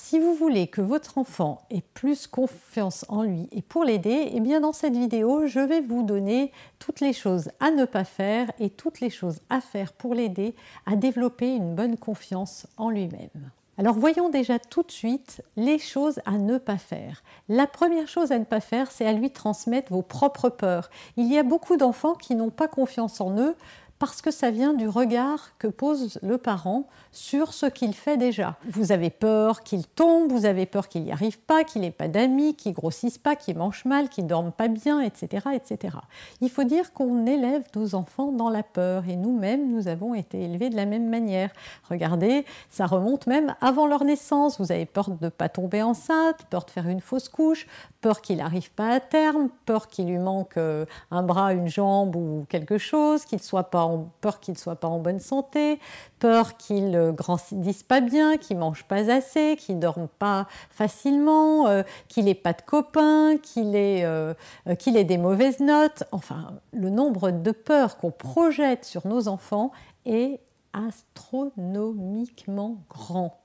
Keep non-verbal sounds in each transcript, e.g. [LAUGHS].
Si vous voulez que votre enfant ait plus confiance en lui et pour l'aider, eh bien dans cette vidéo, je vais vous donner toutes les choses à ne pas faire et toutes les choses à faire pour l'aider à développer une bonne confiance en lui-même. Alors voyons déjà tout de suite les choses à ne pas faire. La première chose à ne pas faire, c'est à lui transmettre vos propres peurs. Il y a beaucoup d'enfants qui n'ont pas confiance en eux parce que ça vient du regard que pose le parent sur ce qu'il fait déjà. Vous avez peur qu'il tombe, vous avez peur qu'il n'y arrive pas, qu'il n'ait pas d'amis, qu'il grossisse pas, qu'il mange mal, qu'il dorme pas bien, etc., etc. Il faut dire qu'on élève nos enfants dans la peur et nous-mêmes, nous avons été élevés de la même manière. Regardez, ça remonte même avant leur naissance. Vous avez peur de ne pas tomber enceinte, peur de faire une fausse couche, peur qu'il n'arrive pas à terme, peur qu'il lui manque euh, un bras, une jambe ou quelque chose, qu'il soit pas peur qu'il ne soit pas en bonne santé, peur qu'il ne grandisse pas bien, qu'il mange pas assez, qu'il ne dorme pas facilement, euh, qu'il n'ait pas de copains, qu'il ait, euh, ait des mauvaises notes. Enfin, le nombre de peurs qu'on projette sur nos enfants est astronomiquement grand.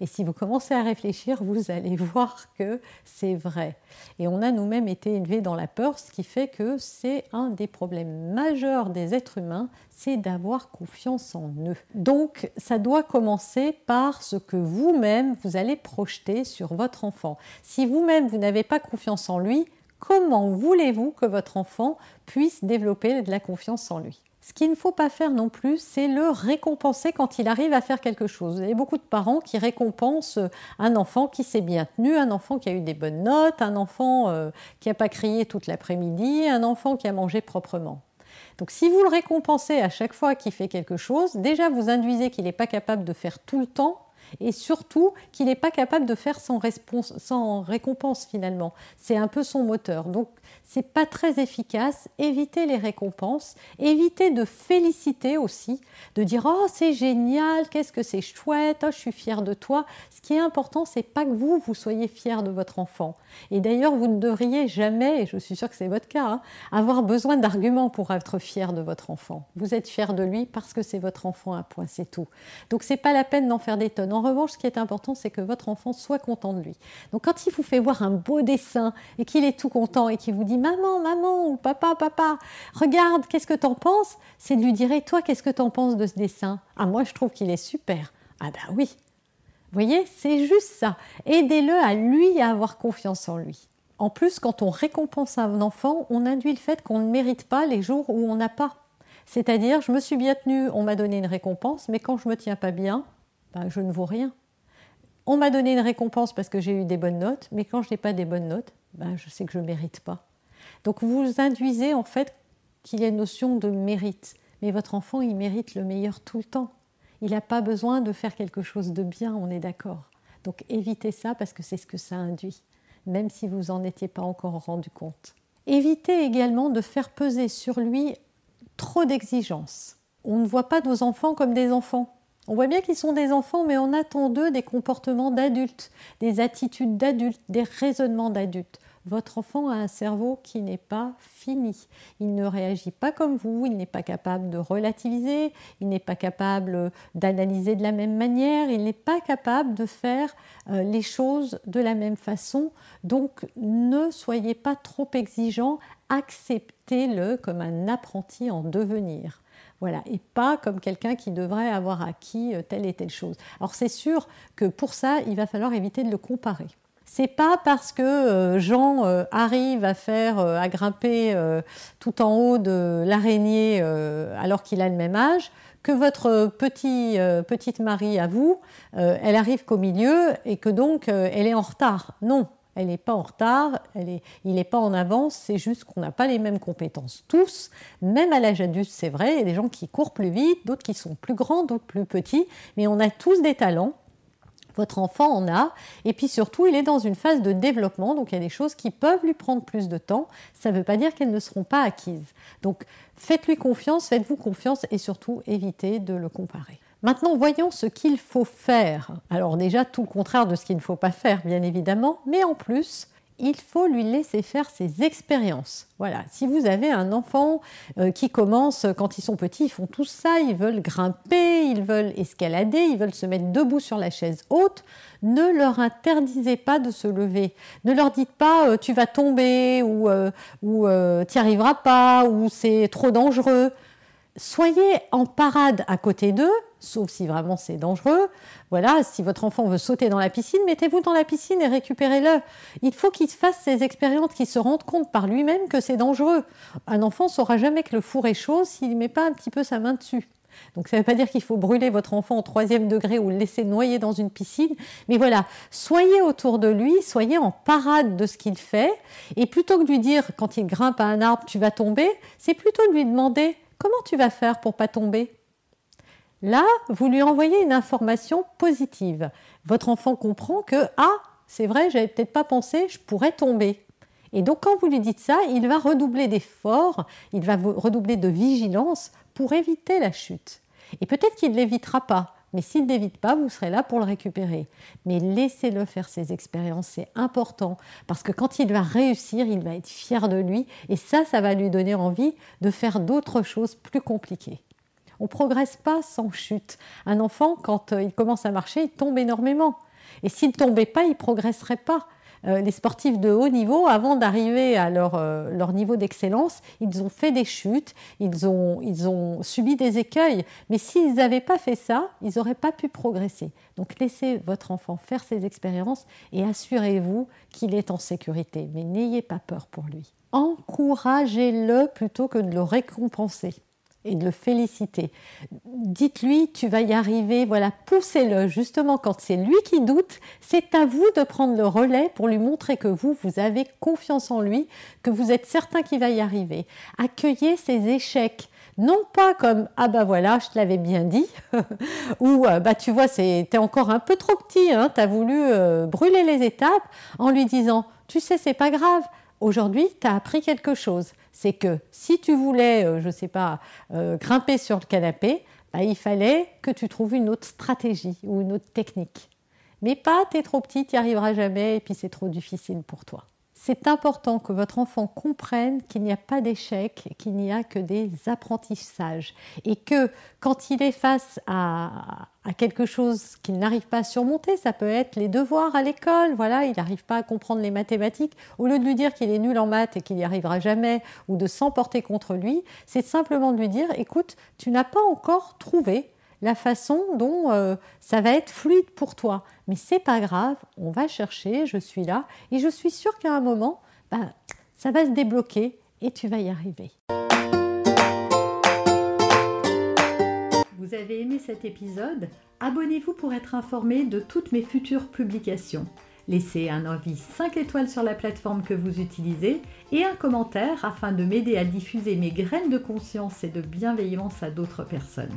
Et si vous commencez à réfléchir, vous allez voir que c'est vrai. Et on a nous-mêmes été élevés dans la peur, ce qui fait que c'est un des problèmes majeurs des êtres humains, c'est d'avoir confiance en eux. Donc ça doit commencer par ce que vous-même, vous allez projeter sur votre enfant. Si vous-même, vous, n'avez pas confiance en lui, comment voulez-vous que votre enfant puisse développer de la confiance en lui? Ce qu'il ne faut pas faire non plus, c'est le récompenser quand il arrive à faire quelque chose. Il y a beaucoup de parents qui récompensent un enfant qui s'est bien tenu, un enfant qui a eu des bonnes notes, un enfant euh, qui n'a pas crié toute l'après-midi, un enfant qui a mangé proprement. Donc si vous le récompensez à chaque fois qu'il fait quelque chose, déjà vous induisez qu'il n'est pas capable de faire tout le temps et surtout qu'il n'est pas capable de faire sans, sans récompense finalement. C'est un peu son moteur. Donc c'est pas très efficace. Évitez les récompenses, évitez de féliciter aussi, de dire oh c'est génial, qu'est-ce que c'est chouette, oh, je suis fière de toi. Ce qui est important, c'est pas que vous vous soyez fier de votre enfant. Et d'ailleurs, vous ne devriez jamais, et je suis sûre que c'est votre cas, hein, avoir besoin d'arguments pour être fier de votre enfant. Vous êtes fier de lui parce que c'est votre enfant à point, c'est tout. Donc c'est pas la peine d'en faire des tonnes. En revanche, ce qui est important, c'est que votre enfant soit content de lui. Donc quand il vous fait voir un beau dessin et qu'il est tout content et qu'il vous dit maman, maman ou papa, papa, regarde, qu'est-ce que t'en penses? C'est de lui dire toi, qu'est-ce que t'en penses de ce dessin? Ah moi, je trouve qu'il est super. Ah ben oui. Vous voyez, c'est juste ça. Aidez-le à lui à avoir confiance en lui. En plus, quand on récompense un enfant, on induit le fait qu'on ne mérite pas les jours où on n'a pas. C'est-à-dire, je me suis bien tenue, on m'a donné une récompense, mais quand je me tiens pas bien, ben, je ne vaux rien. On m'a donné une récompense parce que j'ai eu des bonnes notes, mais quand je n'ai pas des bonnes notes, ben, je sais que je ne mérite pas. Donc vous induisez en fait qu'il y a une notion de mérite. Mais votre enfant, il mérite le meilleur tout le temps. Il n'a pas besoin de faire quelque chose de bien, on est d'accord. Donc évitez ça parce que c'est ce que ça induit, même si vous n'en étiez pas encore rendu compte. Évitez également de faire peser sur lui trop d'exigences. On ne voit pas nos enfants comme des enfants. On voit bien qu'ils sont des enfants, mais on attend d'eux des comportements d'adultes, des attitudes d'adultes, des raisonnements d'adultes. Votre enfant a un cerveau qui n'est pas fini. Il ne réagit pas comme vous, il n'est pas capable de relativiser, il n'est pas capable d'analyser de la même manière, il n'est pas capable de faire euh, les choses de la même façon. Donc ne soyez pas trop exigeant, acceptez-le comme un apprenti en devenir. Voilà, et pas comme quelqu'un qui devrait avoir acquis euh, telle et telle chose. Alors c'est sûr que pour ça, il va falloir éviter de le comparer. C'est pas parce que euh, Jean euh, arrive à faire, à grimper tout en haut de l'araignée alors qu'il a le même âge que votre petit, petite Marie à vous, elle arrive qu'au milieu et que donc elle est en retard. Non, Elle n'est pas en retard, il n'est pas en avance, c'est juste qu'on n'a pas les mêmes compétences tous. Même à l'âge adulte, c'est vrai, il y a des gens qui courent plus vite, d'autres qui sont plus grands, d'autres plus petits, mais on a tous des talents. Votre enfant en a, et puis surtout, il est dans une phase de développement, donc il y a des choses qui peuvent lui prendre plus de temps. Ça ne veut pas dire qu'elles ne seront pas acquises. Donc faites-lui confiance, faites-vous confiance, et surtout évitez de le comparer. Maintenant, voyons ce qu'il faut faire. Alors déjà, tout le contraire de ce qu'il ne faut pas faire, bien évidemment, mais en plus, il faut lui laisser faire ses expériences. Voilà, si vous avez un enfant euh, qui commence quand ils sont petits, ils font tout ça, ils veulent grimper, ils veulent escalader, ils veulent se mettre debout sur la chaise haute, ne leur interdisez pas de se lever. Ne leur dites pas euh, tu vas tomber ou, euh, ou tu n'y arriveras pas ou c'est trop dangereux soyez en parade à côté d'eux, sauf si vraiment c'est dangereux. Voilà, si votre enfant veut sauter dans la piscine, mettez-vous dans la piscine et récupérez-le. Il faut qu'il fasse ces expériences, qu'il se rende compte par lui-même que c'est dangereux. Un enfant saura jamais que le four est chaud s'il ne met pas un petit peu sa main dessus. Donc ça ne veut pas dire qu'il faut brûler votre enfant au troisième degré ou le laisser noyer dans une piscine. Mais voilà, soyez autour de lui, soyez en parade de ce qu'il fait. Et plutôt que de lui dire quand il grimpe à un arbre, tu vas tomber, c'est plutôt de lui demander Comment tu vas faire pour pas tomber? Là, vous lui envoyez une information positive. Votre enfant comprend que ah, c'est vrai, j'avais peut-être pas pensé, je pourrais tomber. Et donc quand vous lui dites ça, il va redoubler d'efforts, il va redoubler de vigilance pour éviter la chute. Et peut-être qu'il ne l'évitera pas, mais s'il n'évite pas, vous serez là pour le récupérer. Mais laissez-le faire ses expériences, c'est important. Parce que quand il va réussir, il va être fier de lui. Et ça, ça va lui donner envie de faire d'autres choses plus compliquées. On ne progresse pas sans chute. Un enfant, quand euh, il commence à marcher, il tombe énormément. Et s'il ne tombait pas, il ne progresserait pas. Euh, les sportifs de haut niveau, avant d'arriver à leur, euh, leur niveau d'excellence, ils ont fait des chutes, ils ont, ils ont subi des écueils. Mais s'ils n'avaient pas fait ça, ils n'auraient pas pu progresser. Donc laissez votre enfant faire ses expériences et assurez-vous qu'il est en sécurité. Mais n'ayez pas peur pour lui. Encouragez-le plutôt que de le récompenser et de le féliciter. Dites-lui, tu vas y arriver, voilà, poussez-le. Justement, quand c'est lui qui doute, c'est à vous de prendre le relais pour lui montrer que vous, vous avez confiance en lui, que vous êtes certain qu'il va y arriver. Accueillez ses échecs. Non pas comme ah bah voilà, je te l'avais bien dit, [LAUGHS] ou euh, bah tu vois, t'es encore un peu trop petit, hein, t'as voulu euh, brûler les étapes, en lui disant tu sais, c'est pas grave, aujourd'hui, tu as appris quelque chose. C'est que si tu voulais, euh, je ne sais pas, euh, grimper sur le canapé, bah, il fallait que tu trouves une autre stratégie ou une autre technique. Mais pas, tu es trop petit, tu n'y arriveras jamais et puis c'est trop difficile pour toi c'est important que votre enfant comprenne qu'il n'y a pas d'échec, qu'il n'y a que des apprentissages. Et que quand il est face à, quelque chose qu'il n'arrive pas à surmonter, ça peut être les devoirs à l'école, voilà, il n'arrive pas à comprendre les mathématiques, au lieu de lui dire qu'il est nul en maths et qu'il n'y arrivera jamais ou de s'emporter contre lui, c'est simplement de lui dire écoute, tu n'as pas encore trouvé la façon dont euh, ça va être fluide pour toi. Mais c'est pas grave, on va chercher, je suis là, et je suis sûre qu'à un moment, bah, ça va se débloquer et tu vas y arriver. Vous avez aimé cet épisode? Abonnez-vous pour être informé de toutes mes futures publications. Laissez un avis 5 étoiles sur la plateforme que vous utilisez et un commentaire afin de m'aider à diffuser mes graines de conscience et de bienveillance à d'autres personnes.